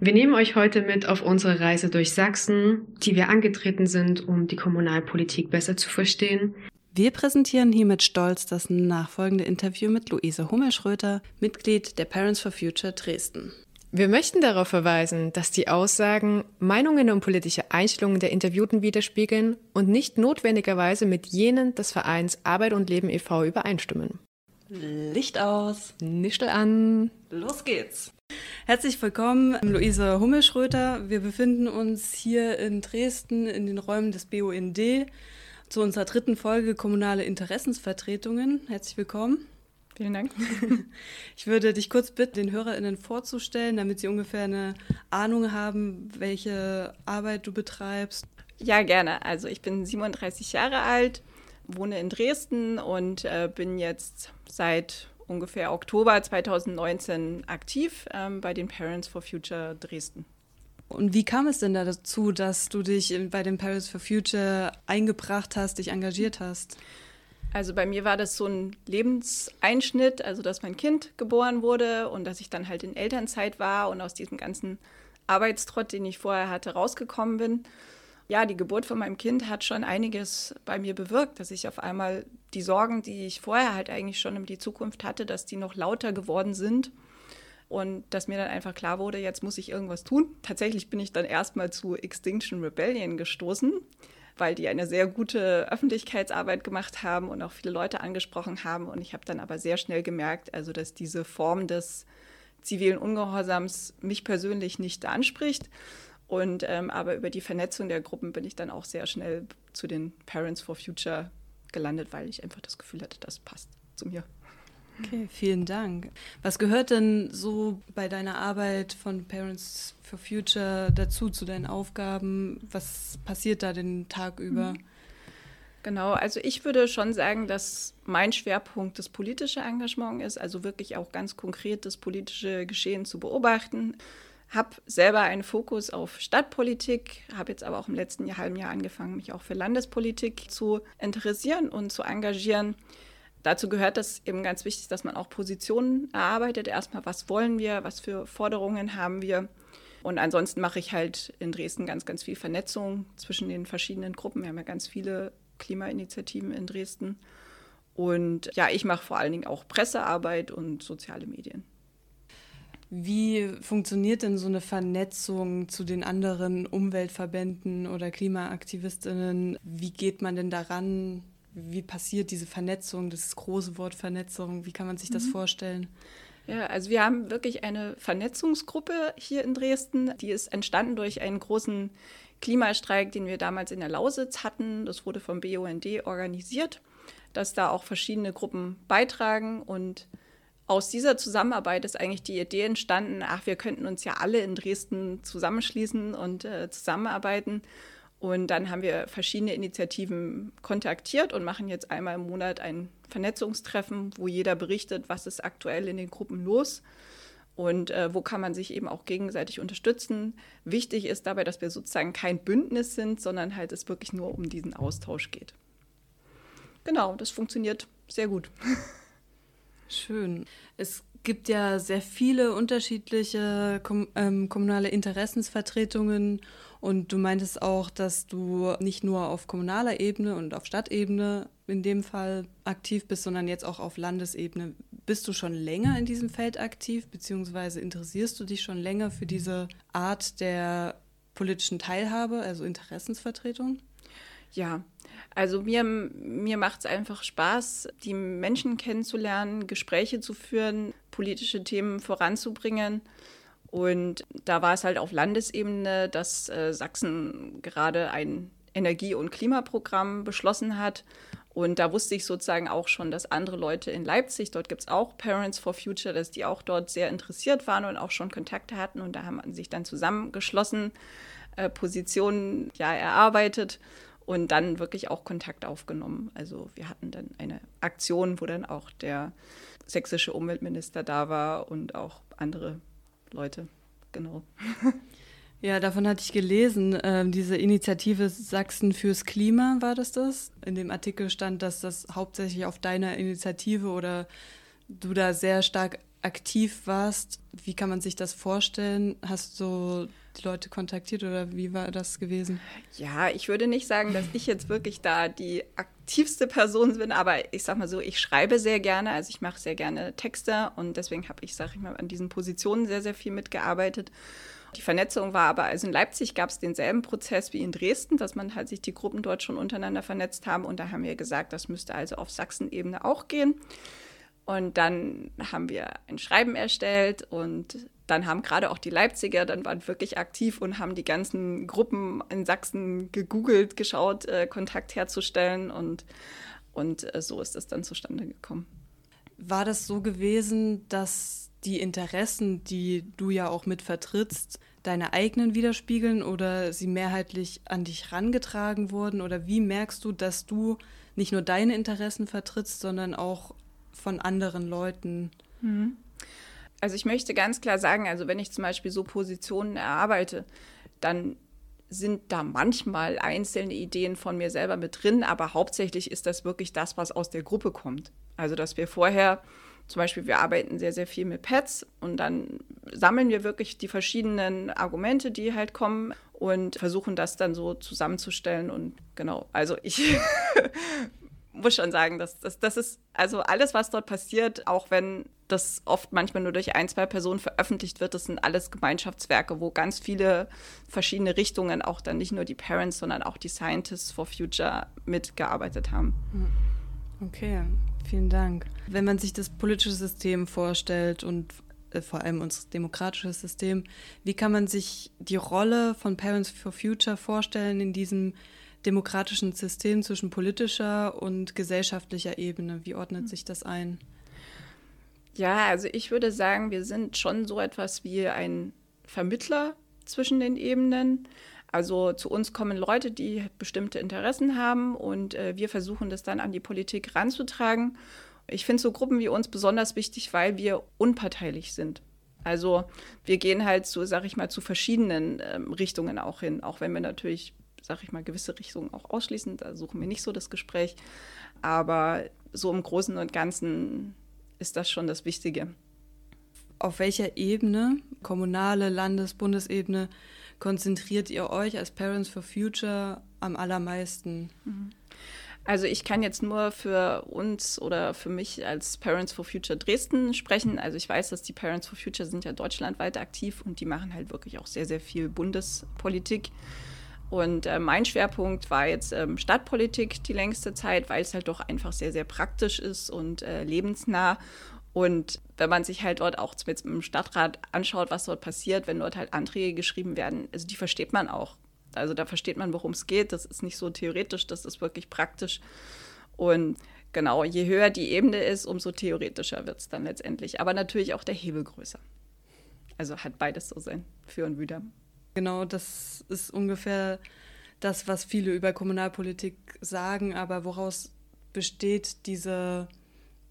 Wir nehmen euch heute mit auf unsere Reise durch Sachsen, die wir angetreten sind, um die Kommunalpolitik besser zu verstehen. Wir präsentieren hier mit Stolz das nachfolgende Interview mit Luise Hummelschröter, Mitglied der Parents for Future Dresden. Wir möchten darauf verweisen, dass die Aussagen Meinungen und politische Einstellungen der Interviewten widerspiegeln und nicht notwendigerweise mit jenen des Vereins Arbeit und Leben e.V. übereinstimmen. Licht aus. Nischel an. Los geht's. Herzlich willkommen, Luise Hummelschröter. Wir befinden uns hier in Dresden in den Räumen des BUND zu unserer dritten Folge Kommunale Interessensvertretungen. Herzlich willkommen. Vielen Dank. Ich würde dich kurz bitten, den HörerInnen vorzustellen, damit sie ungefähr eine Ahnung haben, welche Arbeit du betreibst. Ja, gerne. Also ich bin 37 Jahre alt, wohne in Dresden und äh, bin jetzt seit ungefähr Oktober 2019 aktiv ähm, bei den Parents for Future Dresden. Und wie kam es denn da dazu, dass du dich bei den Parents for Future eingebracht hast, dich engagiert hast? Also bei mir war das so ein Lebenseinschnitt, also dass mein Kind geboren wurde und dass ich dann halt in Elternzeit war und aus diesem ganzen Arbeitstrott, den ich vorher hatte, rausgekommen bin. Ja, die Geburt von meinem Kind hat schon einiges bei mir bewirkt, dass ich auf einmal die Sorgen, die ich vorher halt eigentlich schon um die Zukunft hatte, dass die noch lauter geworden sind und dass mir dann einfach klar wurde, jetzt muss ich irgendwas tun. Tatsächlich bin ich dann erstmal zu Extinction Rebellion gestoßen weil die eine sehr gute Öffentlichkeitsarbeit gemacht haben und auch viele Leute angesprochen haben. Und ich habe dann aber sehr schnell gemerkt, also dass diese Form des zivilen Ungehorsams mich persönlich nicht anspricht. Und ähm, aber über die Vernetzung der Gruppen bin ich dann auch sehr schnell zu den Parents for Future gelandet, weil ich einfach das Gefühl hatte, das passt zu mir. Okay, vielen Dank. Was gehört denn so bei deiner Arbeit von Parents for Future dazu, zu deinen Aufgaben? Was passiert da den Tag über? Mhm. Genau, also ich würde schon sagen, dass mein Schwerpunkt das politische Engagement ist, also wirklich auch ganz konkret das politische Geschehen zu beobachten. Habe selber einen Fokus auf Stadtpolitik, habe jetzt aber auch im letzten Jahr, halben Jahr angefangen, mich auch für Landespolitik zu interessieren und zu engagieren. Dazu gehört das eben ganz wichtig, dass man auch Positionen erarbeitet. Erstmal, was wollen wir, was für Forderungen haben wir. Und ansonsten mache ich halt in Dresden ganz, ganz viel Vernetzung zwischen den verschiedenen Gruppen. Wir haben ja ganz viele Klimainitiativen in Dresden. Und ja, ich mache vor allen Dingen auch Pressearbeit und soziale Medien. Wie funktioniert denn so eine Vernetzung zu den anderen Umweltverbänden oder Klimaaktivistinnen? Wie geht man denn daran? Wie passiert diese Vernetzung, das große Wort Vernetzung? Wie kann man sich das mhm. vorstellen? Ja, also wir haben wirklich eine Vernetzungsgruppe hier in Dresden. Die ist entstanden durch einen großen Klimastreik, den wir damals in der Lausitz hatten. Das wurde vom BUND organisiert, dass da auch verschiedene Gruppen beitragen. Und aus dieser Zusammenarbeit ist eigentlich die Idee entstanden, ach, wir könnten uns ja alle in Dresden zusammenschließen und äh, zusammenarbeiten. Und dann haben wir verschiedene Initiativen kontaktiert und machen jetzt einmal im Monat ein Vernetzungstreffen, wo jeder berichtet, was ist aktuell in den Gruppen los und äh, wo kann man sich eben auch gegenseitig unterstützen. Wichtig ist dabei, dass wir sozusagen kein Bündnis sind, sondern halt es wirklich nur um diesen Austausch geht. Genau, das funktioniert sehr gut. Schön. Es gibt ja sehr viele unterschiedliche ähm, kommunale Interessensvertretungen und du meintest auch, dass du nicht nur auf kommunaler Ebene und auf Stadtebene in dem Fall aktiv bist, sondern jetzt auch auf Landesebene. Bist du schon länger in diesem Feld aktiv, beziehungsweise interessierst du dich schon länger für diese Art der politischen Teilhabe, also Interessensvertretung? Ja, also mir, mir macht es einfach Spaß, die Menschen kennenzulernen, Gespräche zu führen, politische Themen voranzubringen. Und da war es halt auf Landesebene, dass äh, Sachsen gerade ein Energie- und Klimaprogramm beschlossen hat. Und da wusste ich sozusagen auch schon, dass andere Leute in Leipzig, dort gibt es auch Parents for Future, dass die auch dort sehr interessiert waren und auch schon Kontakte hatten. Und da haben sich dann zusammengeschlossen, äh, Positionen ja erarbeitet. Und dann wirklich auch Kontakt aufgenommen. Also wir hatten dann eine Aktion, wo dann auch der sächsische Umweltminister da war und auch andere Leute. Genau. Ja, davon hatte ich gelesen. Ähm, diese Initiative Sachsen fürs Klima war das das? In dem Artikel stand, dass das hauptsächlich auf deiner Initiative oder du da sehr stark aktiv warst. Wie kann man sich das vorstellen? Hast du die Leute kontaktiert oder wie war das gewesen? Ja, ich würde nicht sagen, dass ich jetzt wirklich da die aktivste Person bin, aber ich sag mal so, ich schreibe sehr gerne, also ich mache sehr gerne Texte und deswegen habe ich, sag ich mal, an diesen Positionen sehr, sehr viel mitgearbeitet. Die Vernetzung war aber, also in Leipzig gab es denselben Prozess wie in Dresden, dass man halt sich die Gruppen dort schon untereinander vernetzt haben. Und da haben wir gesagt, das müsste also auf Sachsenebene auch gehen. Und dann haben wir ein Schreiben erstellt und dann haben gerade auch die Leipziger, dann waren wirklich aktiv und haben die ganzen Gruppen in Sachsen gegoogelt, geschaut, äh, Kontakt herzustellen und, und äh, so ist es dann zustande gekommen. War das so gewesen, dass die Interessen, die du ja auch mit vertrittst, deine eigenen widerspiegeln oder sie mehrheitlich an dich rangetragen wurden? Oder wie merkst du, dass du nicht nur deine Interessen vertrittst, sondern auch von anderen Leuten? Mhm. Also ich möchte ganz klar sagen, also wenn ich zum Beispiel so Positionen erarbeite, dann sind da manchmal einzelne Ideen von mir selber mit drin, aber hauptsächlich ist das wirklich das, was aus der Gruppe kommt. Also dass wir vorher zum Beispiel, wir arbeiten sehr, sehr viel mit Pads und dann sammeln wir wirklich die verschiedenen Argumente, die halt kommen und versuchen das dann so zusammenzustellen. Und genau, also ich muss schon sagen, dass das, das ist also alles, was dort passiert, auch wenn das oft manchmal nur durch ein, zwei Personen veröffentlicht wird, das sind alles Gemeinschaftswerke, wo ganz viele verschiedene Richtungen, auch dann nicht nur die Parents, sondern auch die Scientists for Future mitgearbeitet haben. Okay, Vielen Dank. Wenn man sich das politische System vorstellt und äh, vor allem unser demokratisches System, wie kann man sich die Rolle von Parents for Future vorstellen in diesem demokratischen System zwischen politischer und gesellschaftlicher Ebene? Wie ordnet hm. sich das ein? Ja, also ich würde sagen, wir sind schon so etwas wie ein Vermittler zwischen den Ebenen. Also zu uns kommen Leute, die bestimmte Interessen haben und äh, wir versuchen das dann an die Politik ranzutragen. Ich finde so Gruppen wie uns besonders wichtig, weil wir unparteilich sind. Also wir gehen halt zu, sag ich mal, zu verschiedenen ähm, Richtungen auch hin, auch wenn wir natürlich, sag ich mal, gewisse Richtungen auch ausschließen. Da suchen wir nicht so das Gespräch. Aber so im Großen und Ganzen ist das schon das Wichtige. Auf welcher Ebene, kommunale, Landes-, Bundesebene, konzentriert ihr euch als Parents for Future am allermeisten? Mhm. Also ich kann jetzt nur für uns oder für mich als Parents for Future Dresden sprechen. Also ich weiß, dass die Parents for Future sind ja deutschlandweit aktiv und die machen halt wirklich auch sehr, sehr viel Bundespolitik. Und äh, mein Schwerpunkt war jetzt ähm, Stadtpolitik die längste Zeit, weil es halt doch einfach sehr, sehr praktisch ist und äh, lebensnah. Und wenn man sich halt dort auch mit dem Stadtrat anschaut, was dort passiert, wenn dort halt Anträge geschrieben werden, also die versteht man auch. Also da versteht man, worum es geht. Das ist nicht so theoretisch, das ist wirklich praktisch. Und genau, je höher die Ebene ist, umso theoretischer wird es dann letztendlich. Aber natürlich auch der Hebel größer. Also hat beides so sein Für und Wider. Genau, das ist ungefähr das, was viele über Kommunalpolitik sagen, aber woraus besteht diese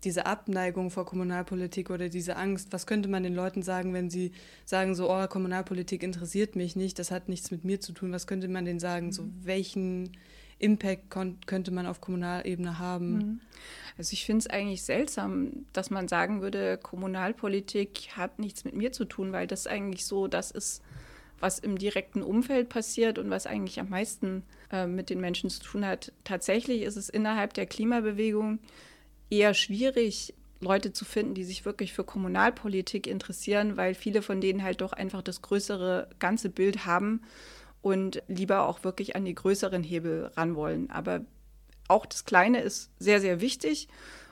diese Abneigung vor Kommunalpolitik oder diese Angst, was könnte man den Leuten sagen, wenn sie sagen, so, oh, Kommunalpolitik interessiert mich nicht, das hat nichts mit mir zu tun, was könnte man denen sagen, so, mhm. welchen Impact könnte man auf Kommunalebene haben? Mhm. Also ich finde es eigentlich seltsam, dass man sagen würde, Kommunalpolitik hat nichts mit mir zu tun, weil das eigentlich so das ist, was im direkten Umfeld passiert und was eigentlich am meisten äh, mit den Menschen zu tun hat. Tatsächlich ist es innerhalb der Klimabewegung eher schwierig, Leute zu finden, die sich wirklich für Kommunalpolitik interessieren, weil viele von denen halt doch einfach das größere ganze Bild haben und lieber auch wirklich an die größeren Hebel ran wollen. Aber auch das Kleine ist sehr, sehr wichtig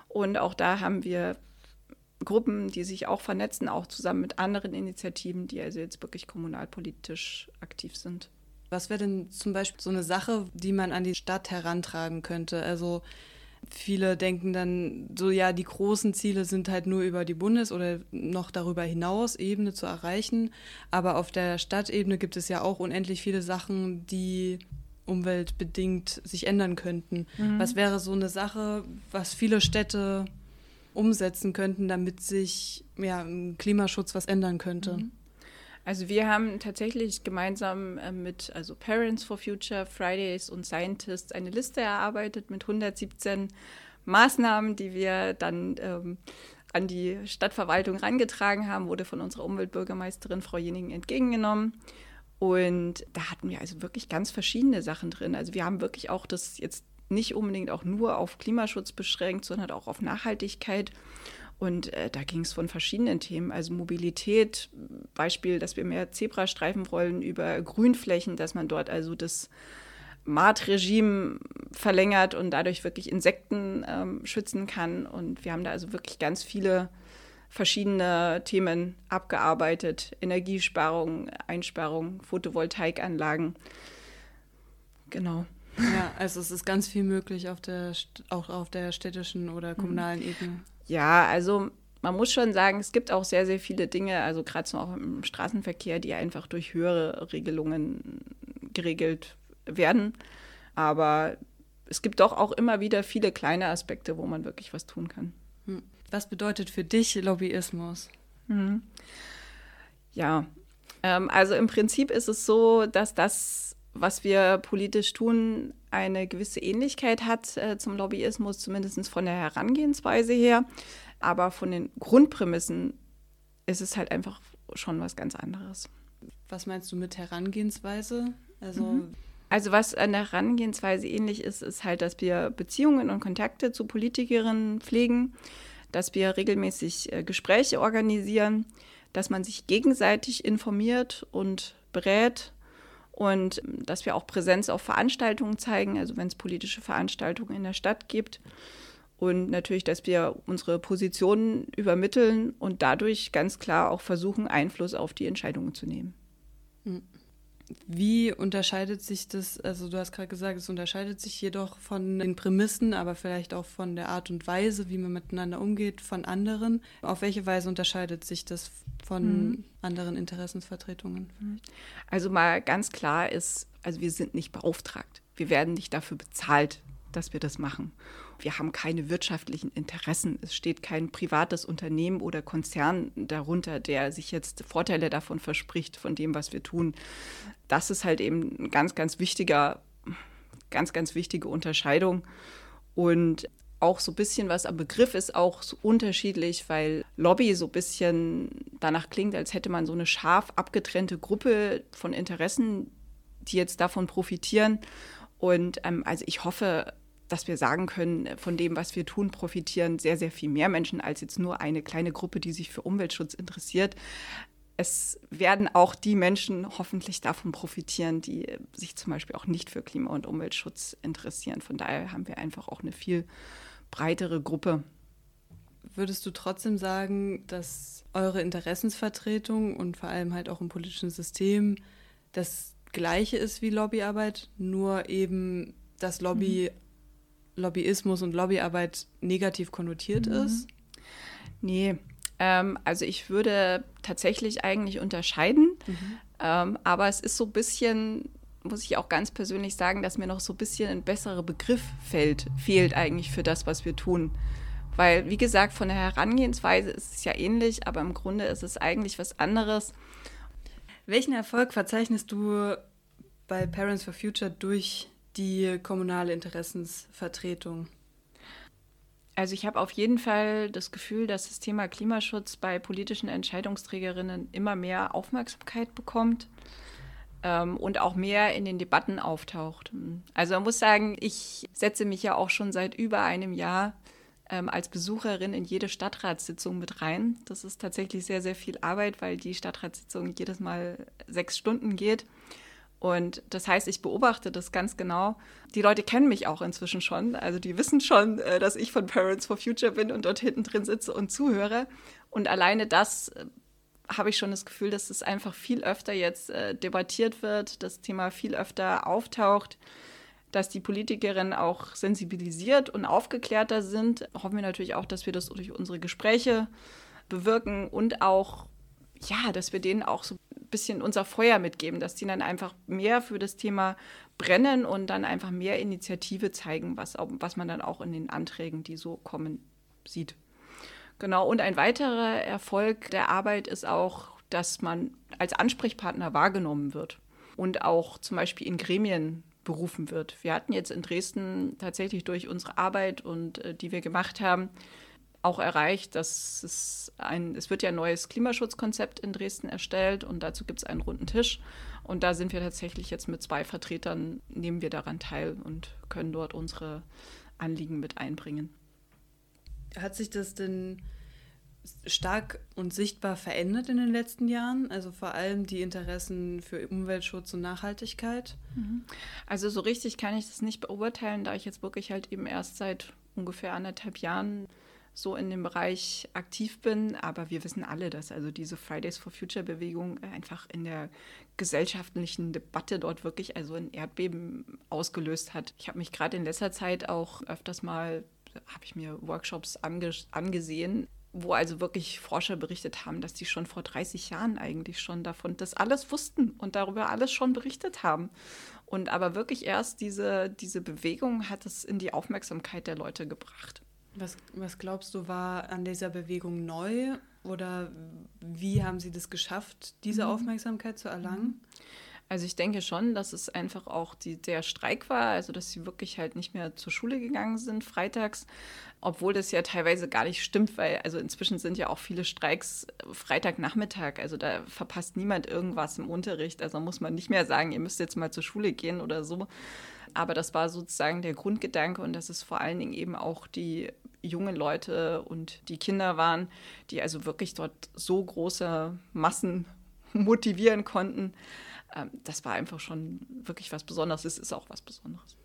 und auch da haben wir Gruppen, die sich auch vernetzen, auch zusammen mit anderen Initiativen, die also jetzt wirklich kommunalpolitisch aktiv sind. Was wäre denn zum Beispiel so eine Sache, die man an die Stadt herantragen könnte? Also Viele denken dann so, ja, die großen Ziele sind halt nur über die Bundes- oder noch darüber hinaus Ebene zu erreichen. Aber auf der Stadtebene gibt es ja auch unendlich viele Sachen, die umweltbedingt sich ändern könnten. Mhm. Was wäre so eine Sache, was viele Städte umsetzen könnten, damit sich ja, im Klimaschutz was ändern könnte? Mhm. Also wir haben tatsächlich gemeinsam äh, mit also Parents for Future, Fridays und Scientists eine Liste erarbeitet mit 117 Maßnahmen, die wir dann ähm, an die Stadtverwaltung herangetragen haben, wurde von unserer Umweltbürgermeisterin Frau Jeningen entgegengenommen. Und da hatten wir also wirklich ganz verschiedene Sachen drin. Also wir haben wirklich auch das jetzt nicht unbedingt auch nur auf Klimaschutz beschränkt, sondern auch auf Nachhaltigkeit. Und äh, da ging es von verschiedenen Themen, also Mobilität, Beispiel, dass wir mehr Zebrastreifen wollen über Grünflächen, dass man dort also das Maatregime verlängert und dadurch wirklich Insekten ähm, schützen kann. Und wir haben da also wirklich ganz viele verschiedene Themen abgearbeitet. Energiesparung, Einsparung, Photovoltaikanlagen. Genau. Ja, also es ist ganz viel möglich auf der, auch auf der städtischen oder mhm. kommunalen mhm. Ebene. Ja, also man muss schon sagen, es gibt auch sehr, sehr viele Dinge, also gerade so auch im Straßenverkehr, die einfach durch höhere Regelungen geregelt werden. Aber es gibt doch auch immer wieder viele kleine Aspekte, wo man wirklich was tun kann. Hm. Was bedeutet für dich Lobbyismus? Mhm. Ja, ähm, also im Prinzip ist es so, dass das, was wir politisch tun, eine gewisse Ähnlichkeit hat äh, zum Lobbyismus, zumindest von der Herangehensweise her. Aber von den Grundprämissen ist es halt einfach schon was ganz anderes. Was meinst du mit Herangehensweise? Also mhm. Also was an der Herangehensweise ähnlich ist, ist halt, dass wir Beziehungen und Kontakte zu Politikerinnen pflegen, dass wir regelmäßig äh, Gespräche organisieren, dass man sich gegenseitig informiert und berät und ähm, dass wir auch Präsenz auf Veranstaltungen zeigen, also wenn es politische Veranstaltungen in der Stadt gibt. Und natürlich, dass wir unsere Positionen übermitteln und dadurch ganz klar auch versuchen, Einfluss auf die Entscheidungen zu nehmen. Mhm. Wie unterscheidet sich das, also du hast gerade gesagt, es unterscheidet sich jedoch von den Prämissen, aber vielleicht auch von der Art und Weise, wie man miteinander umgeht, von anderen. Auf welche Weise unterscheidet sich das von mhm. anderen Interessensvertretungen? Also mal ganz klar ist, also wir sind nicht beauftragt. Wir werden nicht dafür bezahlt, dass wir das machen. Wir haben keine wirtschaftlichen Interessen. Es steht kein privates Unternehmen oder Konzern darunter, der sich jetzt Vorteile davon verspricht, von dem, was wir tun. Das ist halt eben ein ganz, ganz wichtiger, ganz, ganz wichtige Unterscheidung. Und auch so ein bisschen was am Begriff ist auch so unterschiedlich, weil Lobby so ein bisschen danach klingt, als hätte man so eine scharf abgetrennte Gruppe von Interessen, die jetzt davon profitieren. Und ähm, also ich hoffe, dass wir sagen können, von dem, was wir tun, profitieren sehr, sehr viel mehr Menschen als jetzt nur eine kleine Gruppe, die sich für Umweltschutz interessiert. Es werden auch die Menschen hoffentlich davon profitieren, die sich zum Beispiel auch nicht für Klima- und Umweltschutz interessieren. Von daher haben wir einfach auch eine viel breitere Gruppe. Würdest du trotzdem sagen, dass eure Interessensvertretung und vor allem halt auch im politischen System das gleiche ist wie Lobbyarbeit, nur eben das Lobby mhm Lobbyismus und Lobbyarbeit negativ konnotiert mhm. ist? Nee, ähm, also ich würde tatsächlich eigentlich unterscheiden, mhm. ähm, aber es ist so ein bisschen, muss ich auch ganz persönlich sagen, dass mir noch so ein bisschen ein besserer Begriff fällt, fehlt eigentlich für das, was wir tun. Weil, wie gesagt, von der Herangehensweise ist es ja ähnlich, aber im Grunde ist es eigentlich was anderes. Welchen Erfolg verzeichnest du bei Parents for Future durch die kommunale Interessensvertretung? Also ich habe auf jeden Fall das Gefühl, dass das Thema Klimaschutz bei politischen Entscheidungsträgerinnen immer mehr Aufmerksamkeit bekommt ähm, und auch mehr in den Debatten auftaucht. Also man muss sagen, ich setze mich ja auch schon seit über einem Jahr ähm, als Besucherin in jede Stadtratssitzung mit rein. Das ist tatsächlich sehr, sehr viel Arbeit, weil die Stadtratssitzung jedes Mal sechs Stunden geht. Und das heißt, ich beobachte das ganz genau. Die Leute kennen mich auch inzwischen schon. Also die wissen schon, äh, dass ich von Parents for Future bin und dort hinten drin sitze und zuhöre. Und alleine das äh, habe ich schon das Gefühl, dass es einfach viel öfter jetzt äh, debattiert wird, das Thema viel öfter auftaucht, dass die Politikerinnen auch sensibilisiert und aufgeklärter sind. Hoffen wir natürlich auch, dass wir das durch unsere Gespräche bewirken und auch ja, dass wir denen auch so ein bisschen unser Feuer mitgeben, dass die dann einfach mehr für das Thema brennen und dann einfach mehr Initiative zeigen, was, was man dann auch in den Anträgen, die so kommen, sieht. Genau, und ein weiterer Erfolg der Arbeit ist auch, dass man als Ansprechpartner wahrgenommen wird und auch zum Beispiel in Gremien berufen wird. Wir hatten jetzt in Dresden tatsächlich durch unsere Arbeit und äh, die wir gemacht haben, auch erreicht, dass es ein, es wird ja ein neues Klimaschutzkonzept in Dresden erstellt und dazu gibt es einen runden Tisch. Und da sind wir tatsächlich jetzt mit zwei Vertretern, nehmen wir daran teil und können dort unsere Anliegen mit einbringen. Hat sich das denn stark und sichtbar verändert in den letzten Jahren? Also vor allem die Interessen für Umweltschutz und Nachhaltigkeit? Mhm. Also so richtig kann ich das nicht beurteilen, da ich jetzt wirklich halt eben erst seit ungefähr anderthalb Jahren so in dem Bereich aktiv bin. Aber wir wissen alle, dass also diese Fridays for Future Bewegung einfach in der gesellschaftlichen Debatte dort wirklich also ein Erdbeben ausgelöst hat. Ich habe mich gerade in letzter Zeit auch öfters mal habe ich mir Workshops ange angesehen, wo also wirklich Forscher berichtet haben, dass die schon vor 30 Jahren eigentlich schon davon das alles wussten und darüber alles schon berichtet haben. Und aber wirklich erst diese, diese Bewegung hat es in die Aufmerksamkeit der Leute gebracht. Was, was glaubst du, war an dieser Bewegung neu oder wie haben sie das geschafft, diese mhm. Aufmerksamkeit zu erlangen? Also ich denke schon, dass es einfach auch die, der Streik war, also dass sie wirklich halt nicht mehr zur Schule gegangen sind freitags, obwohl das ja teilweise gar nicht stimmt, weil also inzwischen sind ja auch viele Streiks Freitagnachmittag, also da verpasst niemand irgendwas im Unterricht, also muss man nicht mehr sagen, ihr müsst jetzt mal zur Schule gehen oder so. Aber das war sozusagen der Grundgedanke und dass es vor allen Dingen eben auch die jungen Leute und die Kinder waren, die also wirklich dort so große Massen motivieren konnten, ähm, das war einfach schon wirklich was Besonderes. Es ist auch was Besonderes.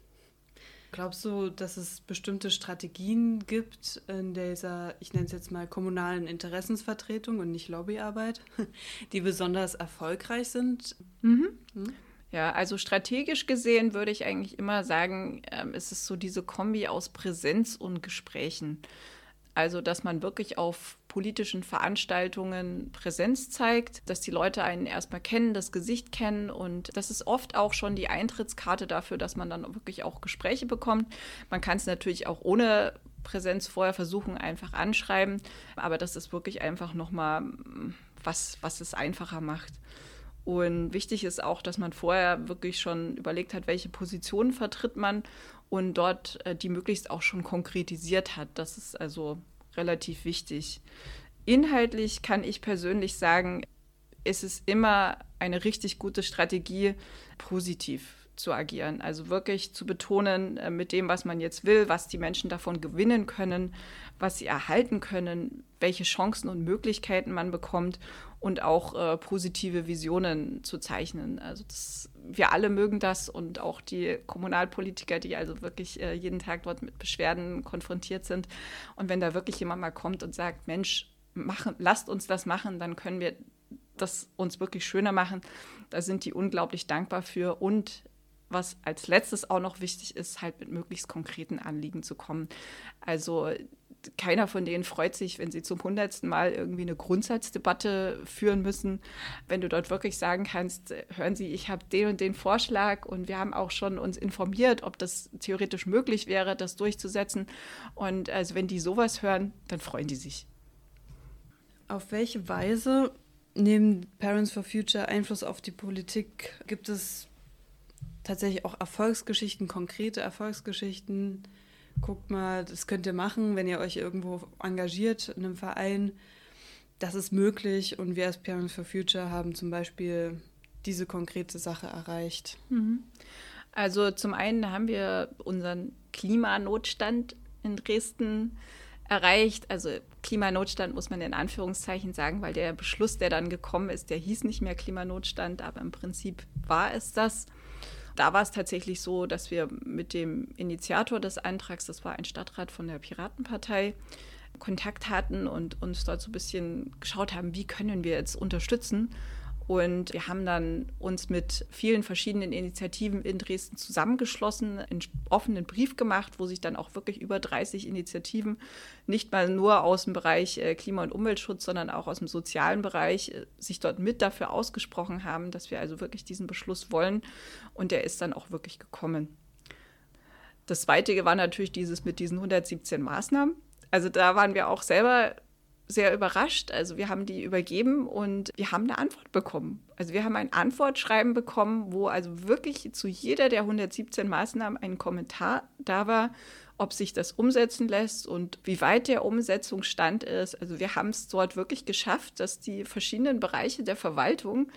Glaubst du, dass es bestimmte Strategien gibt in dieser, ich nenne es jetzt mal kommunalen Interessensvertretung und nicht Lobbyarbeit, die besonders erfolgreich sind? Mhm. Hm? Ja, also strategisch gesehen würde ich eigentlich immer sagen, ähm, es ist so diese Kombi aus Präsenz und Gesprächen. Also, dass man wirklich auf politischen Veranstaltungen Präsenz zeigt, dass die Leute einen erstmal kennen, das Gesicht kennen und das ist oft auch schon die Eintrittskarte dafür, dass man dann wirklich auch Gespräche bekommt. Man kann es natürlich auch ohne Präsenz vorher versuchen, einfach anschreiben, aber das ist wirklich einfach nochmal was, was es einfacher macht. Und wichtig ist auch, dass man vorher wirklich schon überlegt hat, welche Positionen vertritt man und dort äh, die möglichst auch schon konkretisiert hat. Das ist also relativ wichtig. Inhaltlich kann ich persönlich sagen, ist es immer eine richtig gute Strategie, positiv zu agieren. Also wirklich zu betonen äh, mit dem, was man jetzt will, was die Menschen davon gewinnen können, was sie erhalten können, welche Chancen und Möglichkeiten man bekommt und auch äh, positive Visionen zu zeichnen. Also das, wir alle mögen das und auch die Kommunalpolitiker, die also wirklich äh, jeden Tag dort mit Beschwerden konfrontiert sind. Und wenn da wirklich jemand mal kommt und sagt, Mensch, machen, lasst uns das machen, dann können wir das uns wirklich schöner machen. Da sind die unglaublich dankbar für und was als letztes auch noch wichtig ist, halt mit möglichst konkreten Anliegen zu kommen. Also keiner von denen freut sich, wenn sie zum hundertsten Mal irgendwie eine Grundsatzdebatte führen müssen. Wenn du dort wirklich sagen kannst, hören Sie, ich habe den und den Vorschlag und wir haben auch schon uns informiert, ob das theoretisch möglich wäre, das durchzusetzen. Und also wenn die sowas hören, dann freuen die sich. Auf welche Weise nehmen Parents for Future Einfluss auf die Politik? Gibt es tatsächlich auch Erfolgsgeschichten, konkrete Erfolgsgeschichten? Guckt mal, das könnt ihr machen, wenn ihr euch irgendwo engagiert in einem Verein. Das ist möglich und wir als Parents for Future haben zum Beispiel diese konkrete Sache erreicht. Mhm. Also zum einen haben wir unseren Klimanotstand in Dresden erreicht. Also Klimanotstand muss man in Anführungszeichen sagen, weil der Beschluss, der dann gekommen ist, der hieß nicht mehr Klimanotstand, aber im Prinzip war es das da war es tatsächlich so, dass wir mit dem Initiator des Antrags, das war ein Stadtrat von der Piratenpartei, Kontakt hatten und uns dort so ein bisschen geschaut haben, wie können wir jetzt unterstützen. Und wir haben dann uns mit vielen verschiedenen Initiativen in Dresden zusammengeschlossen, einen offenen Brief gemacht, wo sich dann auch wirklich über 30 Initiativen, nicht mal nur aus dem Bereich äh, Klima- und Umweltschutz, sondern auch aus dem sozialen Bereich, äh, sich dort mit dafür ausgesprochen haben, dass wir also wirklich diesen Beschluss wollen. Und der ist dann auch wirklich gekommen. Das Zweite war natürlich dieses mit diesen 117 Maßnahmen. Also da waren wir auch selber sehr überrascht. Also wir haben die übergeben und wir haben eine Antwort bekommen. Also wir haben ein Antwortschreiben bekommen, wo also wirklich zu jeder der 117 Maßnahmen ein Kommentar da war, ob sich das umsetzen lässt und wie weit der Umsetzungsstand ist. Also wir haben es dort wirklich geschafft, dass die verschiedenen Bereiche der Verwaltung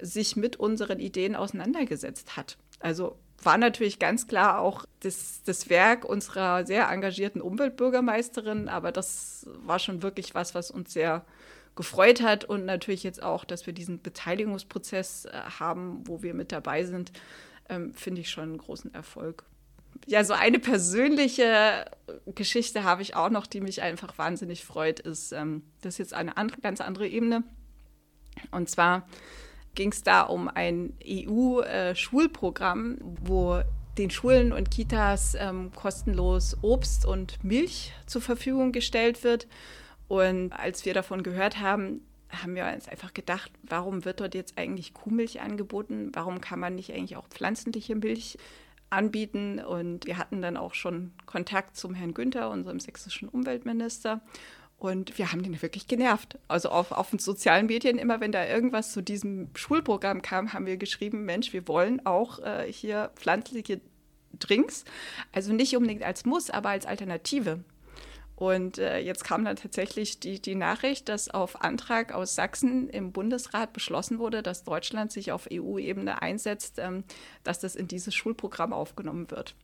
sich mit unseren Ideen auseinandergesetzt hat. Also war natürlich ganz klar auch das, das Werk unserer sehr engagierten Umweltbürgermeisterin, aber das war schon wirklich was, was uns sehr gefreut hat und natürlich jetzt auch, dass wir diesen Beteiligungsprozess äh, haben, wo wir mit dabei sind, ähm, finde ich schon einen großen Erfolg. Ja, so eine persönliche Geschichte habe ich auch noch, die mich einfach wahnsinnig freut, ist, ähm, das ist jetzt eine andere, ganz andere Ebene. Und zwar ging es da um ein EU-Schulprogramm, wo den Schulen und Kitas ähm, kostenlos Obst und Milch zur Verfügung gestellt wird. Und als wir davon gehört haben, haben wir uns einfach gedacht, warum wird dort jetzt eigentlich Kuhmilch angeboten? Warum kann man nicht eigentlich auch pflanzliche Milch anbieten? Und wir hatten dann auch schon Kontakt zum Herrn Günther, unserem sächsischen Umweltminister. Und wir haben den wirklich genervt. Also auf, auf den sozialen Medien, immer wenn da irgendwas zu diesem Schulprogramm kam, haben wir geschrieben, Mensch, wir wollen auch äh, hier pflanzliche Drinks. Also nicht unbedingt als Muss, aber als Alternative. Und äh, jetzt kam dann tatsächlich die, die Nachricht, dass auf Antrag aus Sachsen im Bundesrat beschlossen wurde, dass Deutschland sich auf EU-Ebene einsetzt, ähm, dass das in dieses Schulprogramm aufgenommen wird.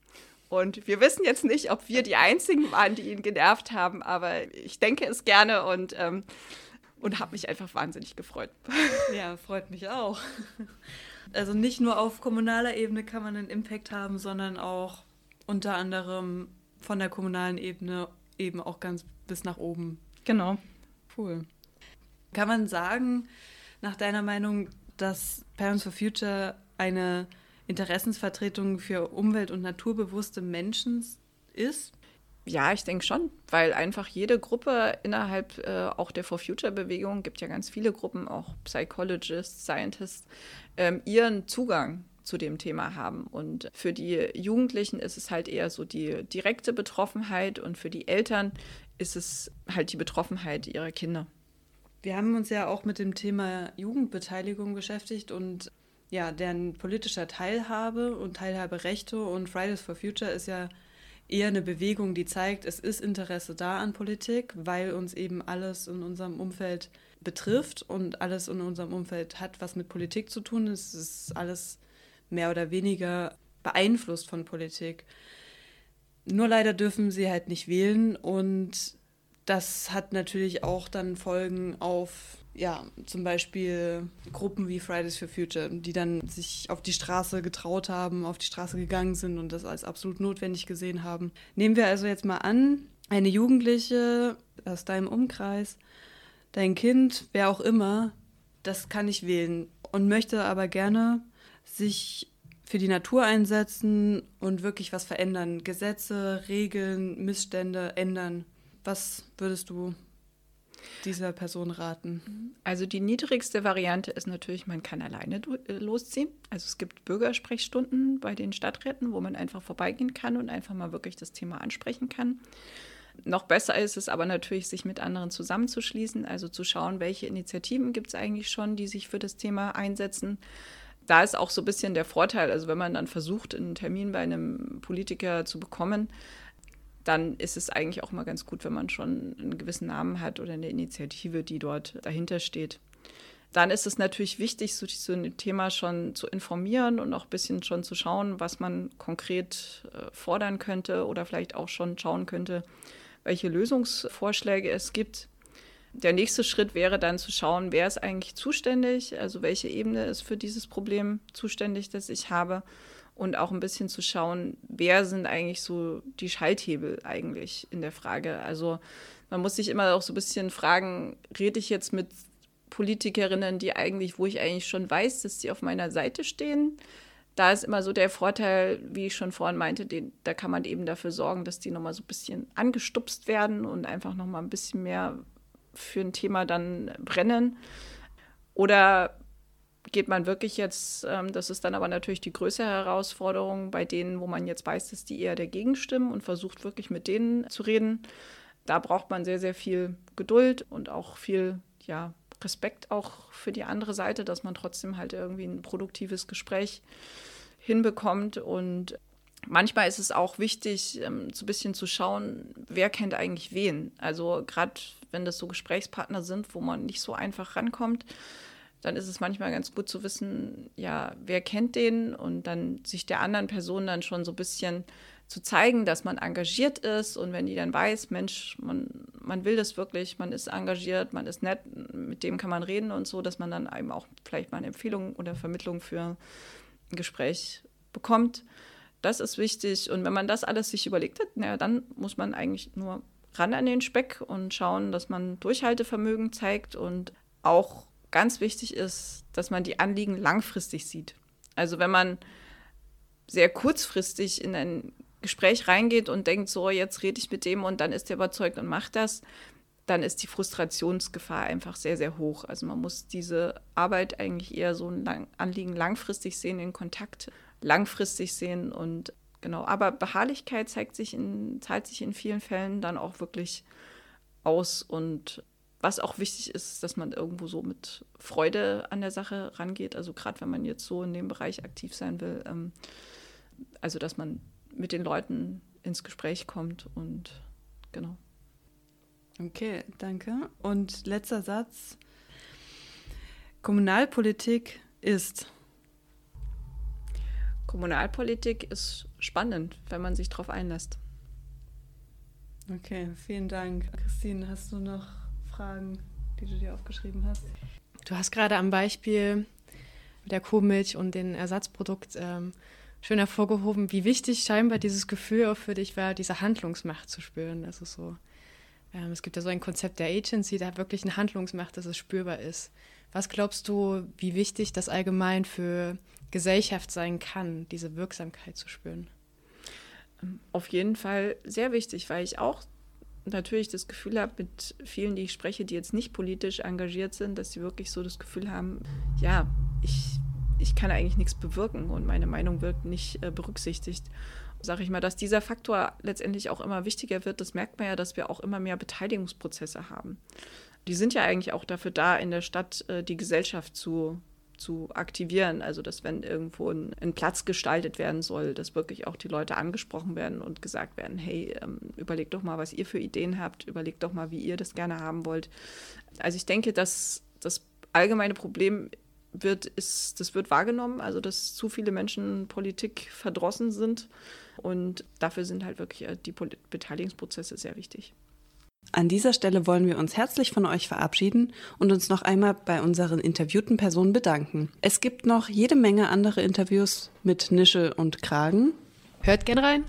Und wir wissen jetzt nicht, ob wir die Einzigen waren, die ihn genervt haben, aber ich denke es gerne und, ähm, und habe mich einfach wahnsinnig gefreut. Ja, freut mich auch. Also nicht nur auf kommunaler Ebene kann man einen Impact haben, sondern auch unter anderem von der kommunalen Ebene eben auch ganz bis nach oben. Genau. Cool. Kann man sagen, nach deiner Meinung, dass Parents for Future eine Interessensvertretung für umwelt- und naturbewusste Menschen ist? Ja, ich denke schon, weil einfach jede Gruppe innerhalb äh, auch der For Future Bewegung, gibt ja ganz viele Gruppen, auch Psychologists, Scientists, ähm, ihren Zugang zu dem Thema haben. Und für die Jugendlichen ist es halt eher so die direkte Betroffenheit und für die Eltern ist es halt die Betroffenheit ihrer Kinder. Wir haben uns ja auch mit dem Thema Jugendbeteiligung beschäftigt und ja, deren politischer Teilhabe und Teilhaberechte und Fridays for Future ist ja eher eine Bewegung, die zeigt, es ist Interesse da an Politik, weil uns eben alles in unserem Umfeld betrifft und alles in unserem Umfeld hat, was mit Politik zu tun ist. Es ist alles mehr oder weniger beeinflusst von Politik. Nur leider dürfen sie halt nicht wählen und das hat natürlich auch dann Folgen auf ja, zum Beispiel Gruppen wie Fridays for Future, die dann sich auf die Straße getraut haben, auf die Straße gegangen sind und das als absolut notwendig gesehen haben. Nehmen wir also jetzt mal an, eine Jugendliche aus deinem Umkreis, dein Kind, wer auch immer, das kann nicht wählen und möchte aber gerne sich für die Natur einsetzen und wirklich was verändern. Gesetze, Regeln, Missstände ändern. Was würdest du dieser Person raten? Also die niedrigste Variante ist natürlich, man kann alleine äh, losziehen. Also es gibt Bürgersprechstunden bei den Stadträten, wo man einfach vorbeigehen kann und einfach mal wirklich das Thema ansprechen kann. Noch besser ist es aber natürlich, sich mit anderen zusammenzuschließen, also zu schauen, welche Initiativen gibt es eigentlich schon, die sich für das Thema einsetzen. Da ist auch so ein bisschen der Vorteil, also wenn man dann versucht, einen Termin bei einem Politiker zu bekommen, dann ist es eigentlich auch mal ganz gut, wenn man schon einen gewissen Namen hat oder eine Initiative, die dort dahinter steht. Dann ist es natürlich wichtig, so zu dem Thema schon zu informieren und auch ein bisschen schon zu schauen, was man konkret äh, fordern könnte oder vielleicht auch schon schauen könnte, welche Lösungsvorschläge es gibt. Der nächste Schritt wäre dann zu schauen, wer ist eigentlich zuständig, also welche Ebene ist für dieses Problem zuständig, das ich habe und auch ein bisschen zu schauen, wer sind eigentlich so die Schalthebel eigentlich in der Frage. Also man muss sich immer auch so ein bisschen fragen, rede ich jetzt mit Politikerinnen, die eigentlich, wo ich eigentlich schon weiß, dass sie auf meiner Seite stehen. Da ist immer so der Vorteil, wie ich schon vorhin meinte, den, da kann man eben dafür sorgen, dass die nochmal so ein bisschen angestupst werden und einfach nochmal ein bisschen mehr für ein Thema dann brennen. Oder geht man wirklich jetzt, ähm, das ist dann aber natürlich die größere Herausforderung bei denen, wo man jetzt weiß, dass die eher dagegen stimmen und versucht wirklich mit denen zu reden. Da braucht man sehr, sehr viel Geduld und auch viel, ja, Respekt auch für die andere Seite, dass man trotzdem halt irgendwie ein produktives Gespräch hinbekommt. Und manchmal ist es auch wichtig, ähm, so ein bisschen zu schauen, wer kennt eigentlich wen. Also gerade wenn das so Gesprächspartner sind, wo man nicht so einfach rankommt, dann ist es manchmal ganz gut zu wissen, ja, wer kennt den und dann sich der anderen Person dann schon so ein bisschen zu zeigen, dass man engagiert ist und wenn die dann weiß, Mensch, man, man will das wirklich, man ist engagiert, man ist nett, mit dem kann man reden und so, dass man dann eben auch vielleicht mal eine Empfehlung oder Vermittlung für ein Gespräch bekommt. Das ist wichtig und wenn man das alles sich überlegt hat, naja, dann muss man eigentlich nur ran an den Speck und schauen, dass man Durchhaltevermögen zeigt und auch ganz wichtig ist, dass man die Anliegen langfristig sieht. Also wenn man sehr kurzfristig in ein Gespräch reingeht und denkt, so, jetzt rede ich mit dem und dann ist er überzeugt und macht das, dann ist die Frustrationsgefahr einfach sehr, sehr hoch. Also man muss diese Arbeit eigentlich eher so ein Lang Anliegen langfristig sehen, den Kontakt langfristig sehen und genau. Aber Beharrlichkeit zeigt sich in, zahlt sich in vielen Fällen dann auch wirklich aus und was auch wichtig ist, dass man irgendwo so mit Freude an der Sache rangeht. Also gerade wenn man jetzt so in dem Bereich aktiv sein will, ähm, also dass man mit den Leuten ins Gespräch kommt und genau. Okay, danke. Und letzter Satz. Kommunalpolitik ist. Kommunalpolitik ist spannend, wenn man sich darauf einlässt. Okay, vielen Dank. Christine, hast du noch Fragen, die du dir aufgeschrieben hast? Du hast gerade am Beispiel der Kuhmilch und den Ersatzprodukt ähm, schön hervorgehoben, wie wichtig scheinbar dieses Gefühl auch für dich war, diese Handlungsmacht zu spüren. Also so, ähm, es gibt ja so ein Konzept der Agency, da wirklich eine Handlungsmacht, dass es spürbar ist. Was glaubst du, wie wichtig das allgemein für Gesellschaft sein kann, diese Wirksamkeit zu spüren? Auf jeden Fall sehr wichtig, weil ich auch natürlich das Gefühl habe, mit vielen, die ich spreche, die jetzt nicht politisch engagiert sind, dass sie wirklich so das Gefühl haben, ja, ich, ich kann eigentlich nichts bewirken und meine Meinung wird nicht äh, berücksichtigt. Sage ich mal, dass dieser Faktor letztendlich auch immer wichtiger wird, das merkt man ja, dass wir auch immer mehr Beteiligungsprozesse haben. Die sind ja eigentlich auch dafür da, in der Stadt äh, die Gesellschaft zu zu aktivieren. Also, dass wenn irgendwo ein, ein, Platz gestaltet werden soll, dass wirklich auch die Leute angesprochen werden und gesagt werden, hey, ähm, überlegt doch mal, was ihr für Ideen habt, überlegt doch mal, wie ihr das gerne haben wollt. Also ich denke, dass das allgemeine Problem wird, ist, das wird wahrgenommen, also dass zu viele Menschen Politik verdrossen sind. Und dafür sind halt wirklich äh, die Beteiligungsprozesse sehr wichtig. An dieser Stelle wollen wir uns herzlich von euch verabschieden und uns noch einmal bei unseren interviewten Personen bedanken. Es gibt noch jede Menge andere Interviews mit Nische und Kragen. Hört gern rein.